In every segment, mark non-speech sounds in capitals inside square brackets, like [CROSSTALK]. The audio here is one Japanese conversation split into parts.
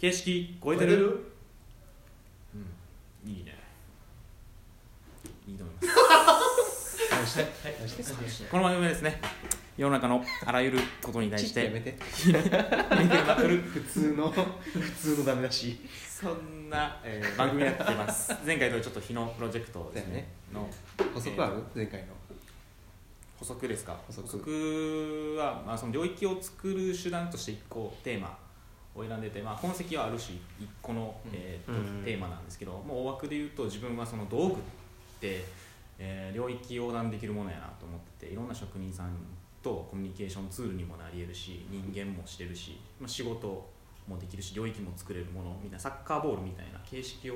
形式超えてる？うん。いいね。いいと思います。[LAUGHS] この番組はですね世の中のあらゆることに対してやめて。[LAUGHS] 普通の普通のダメだし。そんな、えー番組になってます。[LAUGHS] 前回とちょっと日のプロジェクトですね。の補足ある？前回の。補足ですか？補足。は、まあ、その領域を作る手段として1個テーマを選んでて、まあ、本籍はあるし1個の、えーとうん。テーマなんですけどもう大枠で言うと自分はその道具って、えー領域横断できるものやなと思ってていろんな職人さんとコミュニケーションツールにもなり得るし人間もしてるし、まあ、仕事もできるし領域も作れるものみたいなサッカーボールみたいな形式を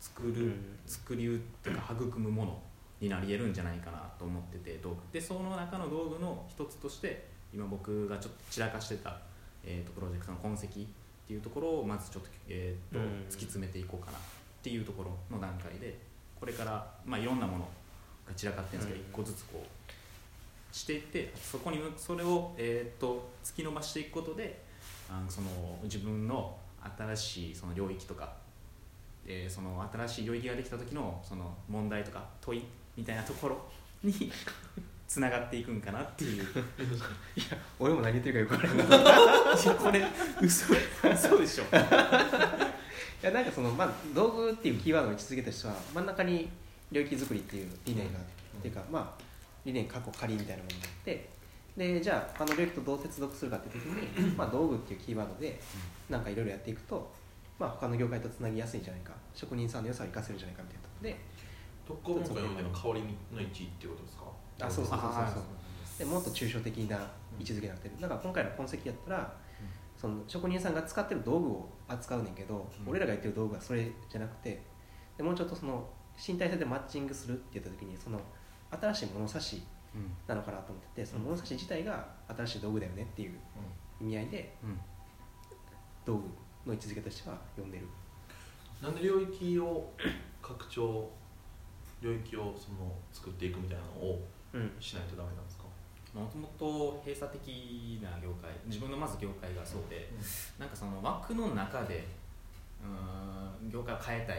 作る、うん。作りっていうか育むものになり得るんじゃないかなと思ってて道具。でその中の道具の一つとして今僕がちょっと散らかしてた、えー、とプロジェクトの痕跡っていうところをまずちょっと,、えーとうん。突き詰めていこうかなっていうところの段階でこれから、まあ、いろんなものが散らかってるんですけど、うん。一個ずつこうしていってそこにそれを、えー、と突き伸ばしていくことであのその自分の新しいその領域とかえーその新しい領域ができた時のその問題とか問いみたいなところにつながっていくんかなっていう。俺も何言ってるかよく分からないいやこれ嘘嘘でしょ。[LAUGHS] いやなんかその、まあ、道具っていうキーワードの位置づけとしては真ん中に領域作りっていう理念があって、っていうかまあ理念過去仮みたいなものがあってでじゃあ他の領域とどう接続するかっていう時に、まあ、道具っていうキーワードでなん。かいろいろやっていくと、まあ、他の業界とつなぎやすいんじゃないか職人さんの良さを生かせるんじゃないかみたいなところで特攻文化読んでの香りの位置っていうことですか？あそうそうそうそうあそう。でもっと抽象的な位置づけになってる。だから今回の痕跡やったら、その職人さんが使ってる道具を扱うねんけど、うん。俺らが言ってる道具はそれじゃなくてでもうちょっとその身体性でマッチングするって言った時にその新しい物差しうんなのかなと思っててその物差し自体が新しい道具だよねっていう意味合いでうん。道具の位置づけとしては呼んでる。なんで領域を拡張領域をその作っていくみたいなのをうん。しないとダメなんですか、もともと閉鎖的な業界自分のまず業界がそうで、なんかその枠の中でうーん業界を変えたい。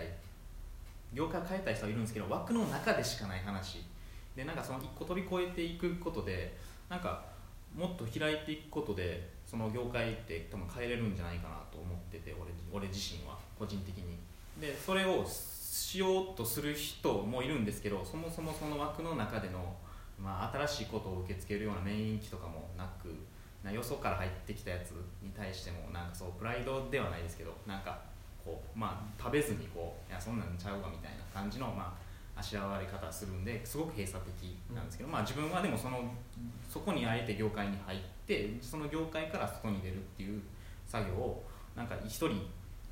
業界を変えたい人はいるんですけど枠の中でしかない話。でなんかその一個飛び越えていくことでなんかもっと開いていくことでその業界って多分変えれるんじゃないかなと思ってて俺俺自身は個人的に。でそれをしようとする人もいるんですけどそもそもその枠の中での、まあ、新しいことを受け付けるような免疫とかもなくなよそから入ってきたやつに対してもなんかそうプライドではないですけどなんかこうまあ食べずにこういやそんなんちゃうわみたいな感じのまああしらわれ方するんですごく閉鎖的なんですけど、まあ自分はでもそのそこにあえて業界に入ってその業界から外に出るっていう作業をなんか一人い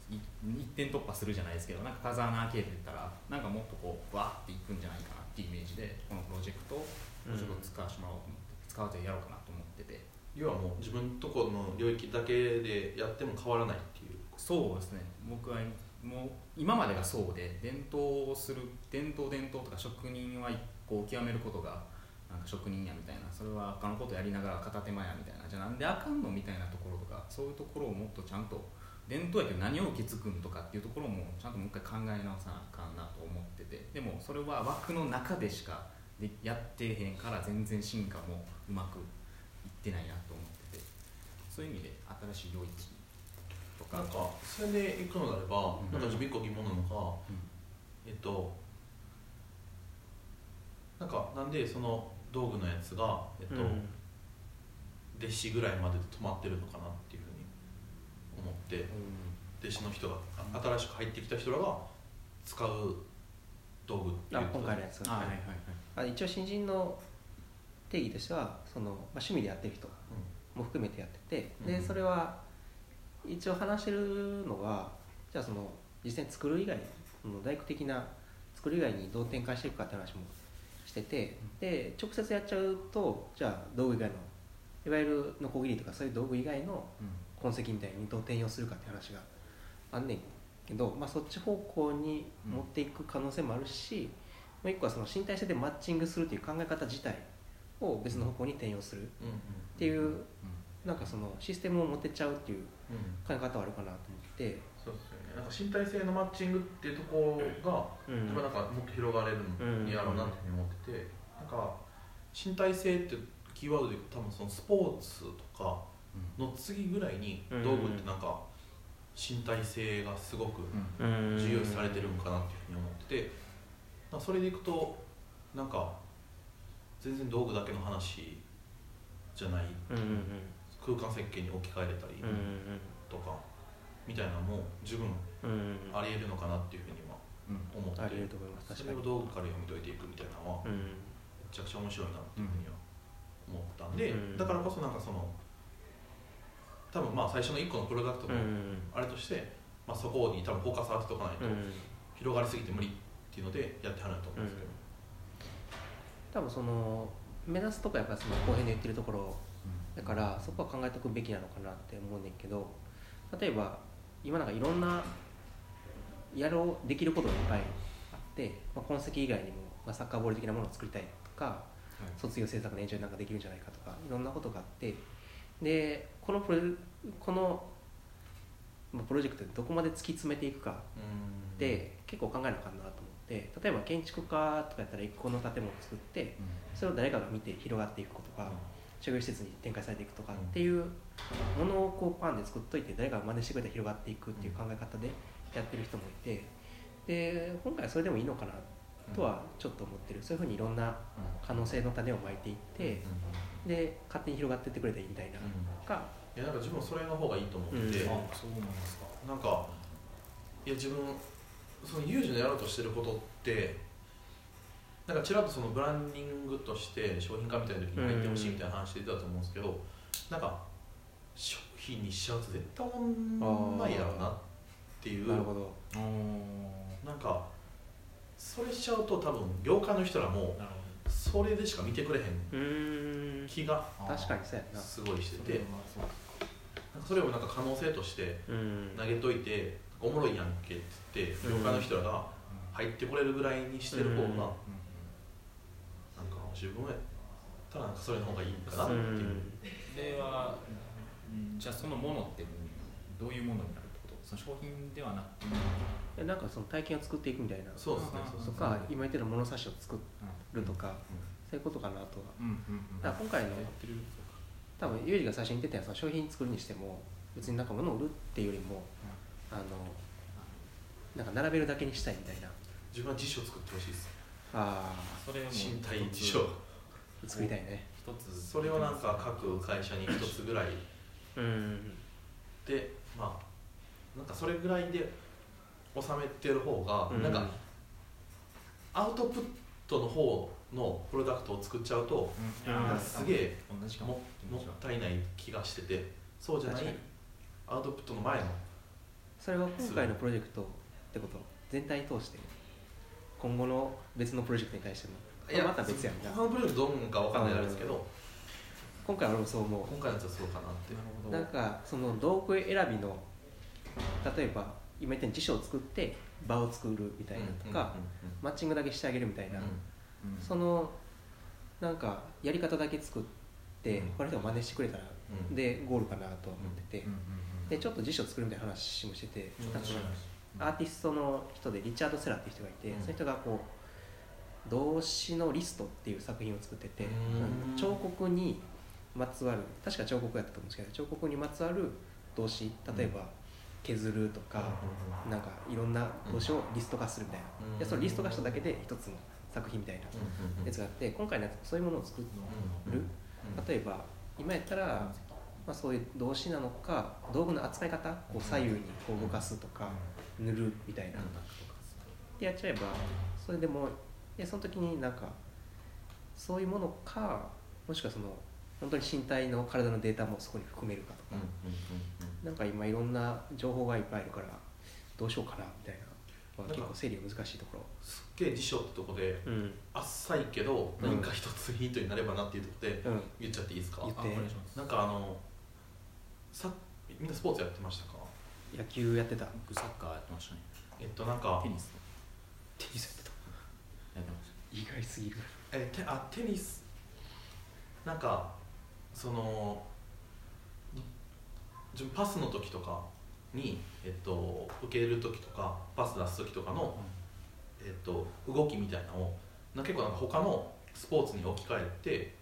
一点突破するじゃないですけどなんか風穴開けてたらなんかもっとこうわーっていくんじゃないかなっていうイメージでこのプロジェクトをうん。ちょっと使わせてもらおうと思って使わせてやろうかなと思ってて。要はもう自分のところの領域だけでやっても変わらないっていう。そうですね。僕はもう今までがそうで伝統をする伝統伝統とか職人はこう極めることがなんか職人やみたいなそれは他のことやりながら片手間やみたいなじゃあなんであかんのみたいなところとかそういうところをもっとちゃんと伝統やけど何を受け継ぐんとかっていうところもちゃんともう一回考え直さなあかんなと思ってて。でもそれは枠の中でしかでやってへんから全然進化もうまくいってないなと思ってて。そういう意味で新しい領域とか。なんかそれで行くのであれば、うん。なんか自分一個疑問なのが、うん。えっとなんかなんでその道具のやつが、えっとうん。弟子ぐらいまでで止まってるのかなっていうふうに思って弟子の人があ新しく入ってきた人らが使う道具っていう今回のやつ。はい。はいはい一応新人の定義としてはその、まあ、趣味でやってる人も含めてやってて、でうん。それは一応話してるのはじゃあその実際に作る以外その大工的な作る以外にどう展開していくかって話もしててで直接やっちゃうとじゃあ道具以外のいわゆるノコギリとかそういう道具以外の痕跡みたいにどう転用するかって話があんねんけど、まあ、そっち方向に持っていく可能性もあるし、もう一個はその身体性でマッチングするっていう考え方自体を別の方向に転用するうんうんっていうなんかそのシステムを持ってっちゃうっていううん。考え方はあるかなと思って、そうですよね。なんか身体性のマッチングっていうところが、うん。なんかもっと広がれるんやろうなって思ってて、なんか身体性ってキーワードで多分そのスポーツとかの次ぐらいにうん。道具ってなんか身体性がすごくうん。重要視されてるんかなっていうふうに思ってて、それでいくとなんか全然道具だけの話じゃない。空間設計に置き換えれたりとかみたいなのも十分ありえるのかなっていうふうにはうん。思ってありえると思います。それを道具から読み解いていくみたいなのはめうん。ちゃくちゃ面白いなっていうふうには思ったんで、うん。だからこそなんかその多分まあ最初の1個のプロダクトのうん。あれとして、まあ、そこに多分フォーカス当てとかないとうん。広がりすぎて無理っていうのでやってはると思うんですけど、多分その目指すとこやっぱりその後編で言ってるところだからそこは考えておくべきなのかなって思うねんけど例えば今なんかいろんなやろうできることがいっぱいあって、まあ、痕跡以外にも、まあ、サッカーボール的なものを作りたいとか卒業制作の延長になんかできるんじゃないかとかいろんなことがあってでこのプロこのまあプロジェクトでどこまで突き詰めていくかうん。って結構考えなあかんなと思って例えば建築家とかやったら一個の建物を作ってそれを誰かが見て広がっていくことが商業施設に展開されていくとかっていうものをこうパンで作っといて誰かが真似してくれたら広がっていくっていう考え方でやってる人もいてで今回はそれでもいいのかなとはちょっと思ってる。そういうふうにいろんな可能性の種をまいていってで勝手に広がっていってくれたらいいみたいな。がいやなんか自分それの方がいいと思ってて、うん。あそうなんですか。なんかいや自分その有事のやろうとしてることってなんかちらっとそのブランディングとして商品化みたいな時に入ってほしいみたいな話出てたと思うんですけど、なんか商品にしちゃうと絶対おもんないやろうなっていう。なるほどしちゃうと多分業界の人らもそれでしか見てくれへん気が確かにそうやな。すごいしてて。それはそうなんかそれをなんか可能性としてうん。投げといておもろいやんけって言って業界の人らが入ってこれるぐらいにしてる方が、うん。なんか自分やったらなんかそれの方がいいかなっていう、では、じゃあそのものってどういうものになるってことその商品ではなくなんかその体験を作っていくみたいなそうですねうんとか今言ってる物差しを作るとかそういうことかなとは。うんうんうん。だから今回のやってる多分ユージが最初に言ってたやつは商品作るにしても別になんか物を売るっていうよりもあのなんか並べるだけにしたいみたいな。自分は辞書作ってほしいですあそれ身体辞書。あ作りたいね。一つ。それをなんか各会社に一つぐらい。うん。でまあなんかそれぐらいで収めてる方が、うん。なんかアウトプットの方のプロダクトを作っちゃうとうん。すげえ同じかも。もったいない気がしててそうじゃないアウトプットの前のそれは今回のプロジェクトってこと？全体通して？今後の別のプロジェクトに対しても？これまた別やんな。他のプロジェクトどうかわかんないですけど今回は俺もそう思う今回のやつはそうかなって。なるほど。なんかその道具選びの例えば今言ったように辞書を作って場を作るみたいなとか、マッチングだけしてあげるみたいな、そのなんかやり方だけ作って、うん他の人が真似してくれたら、でゴールかなと思ってて、でちょっと辞書作るみたいな話もしてて、うんなんかそのアーティストの人でリチャード・セラーっていう人がいて、その人がこう動詞のリストっていう作品を作ってて、彫刻にまつわる確か彫刻やったと思うんですけど彫刻にまつわる動詞例えば削るとか、なんかいろんな動詞をリスト化するみたいな、うんでそのリスト化しただけで一つの作品みたいなやつがあって今回のやつそういうものを作る、例えば今やったら、まあ、そういう動詞なのか道具の扱い方こう左右にこう動かすとか、塗るみたいな、でやっちゃえばそれでもでその時になんかそういうものかもしくはその本当に身体の体のデータもそこに含めるかとか、なんか今いろんな情報がいっぱいあるからどうしようかなみたいな。まあなんか結構整理が難しいとこすっげえ辞書ってとこでろうん。浅いけどうん。何か一つヒントになればなっていうとこでうん。言っちゃっていいですか？なんかあのさみんなスポーツやってましたか？野球やってた。僕サッカーやってましたね。えっとなんかテニス。テニスやってた。意外すぎる。えてあテニス。なんかその自分パスの時とかに、えっと、受ける時とかパス出す時とかの、えっと、動きみたいなのをな結構なんか他のスポーツに置き換えて、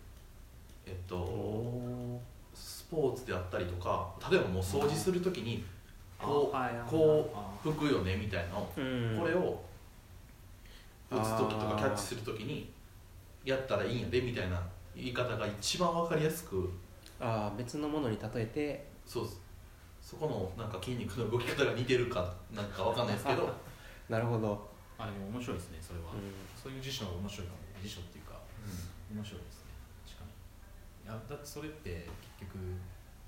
えっと、スポーツであったりとか例えばもう掃除する時にこうこあう拭くよねみたいなのをうん。これを打つ時とかキャッチする時にやったらいいんやでみたいな言い方が一番分かりやすくあー別のものに例えてそうです。そこのなんか筋肉の動き方が似てるかなんか分かんないですけど、なるほど、あでも面白いですねそれは、うん。そういう辞書は面白いかも辞書っていうか面白いですね。確かに。いやだってそれって結局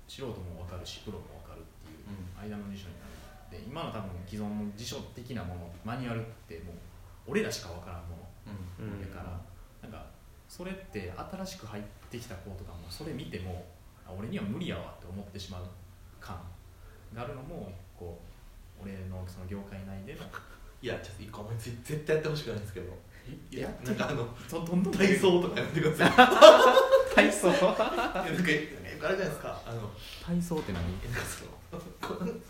素人も分かるしプロも分かるっていう間の辞書になる。で今の多分既存の辞書的なものマニュアルってもう俺らしか分からんものうん。だから、なんかそれって新しく入ってきた子とかもそれ見てもあ俺には無理やわって思ってしまう感があるのもこう俺のその業界内での。[LAUGHS] いやちょっと一個思いついて絶対やってほしくないんですけど。いやなんかあのどどんどん体操とかやめてください。[LAUGHS] 体操？[LAUGHS] いやなんかあれじゃないですか。あの体操って何？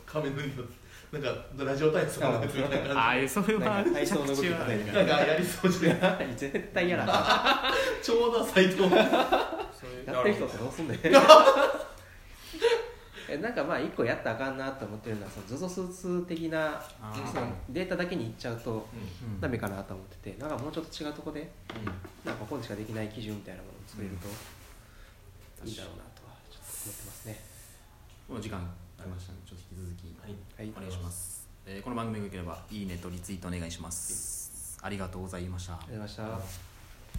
仮面の荷物なんかラジオ体操のやつみたいな感ああそれはなんか体操の動きんかやりそうじゃない絶対嫌だな。[LAUGHS] ちょうど斎藤やってる人ってどうすんねん [LAUGHS] えなんかまあ一個やったらあかんなと思ってるのはその ZOZO スーツ的なそのデータだけにいっちゃうとうん。ダメかなと思っててなんかもうちょっと違うとこでなんかここでしかできない基準みたいなものを作れるといいだろうなとはちょっと思ってますね。もう時間ありました。のでちょっと引き続きはい。はい。お願いします、えーこの番組が良ければいいねとリツイートお願いします、ありがとうございました。ありがとうございました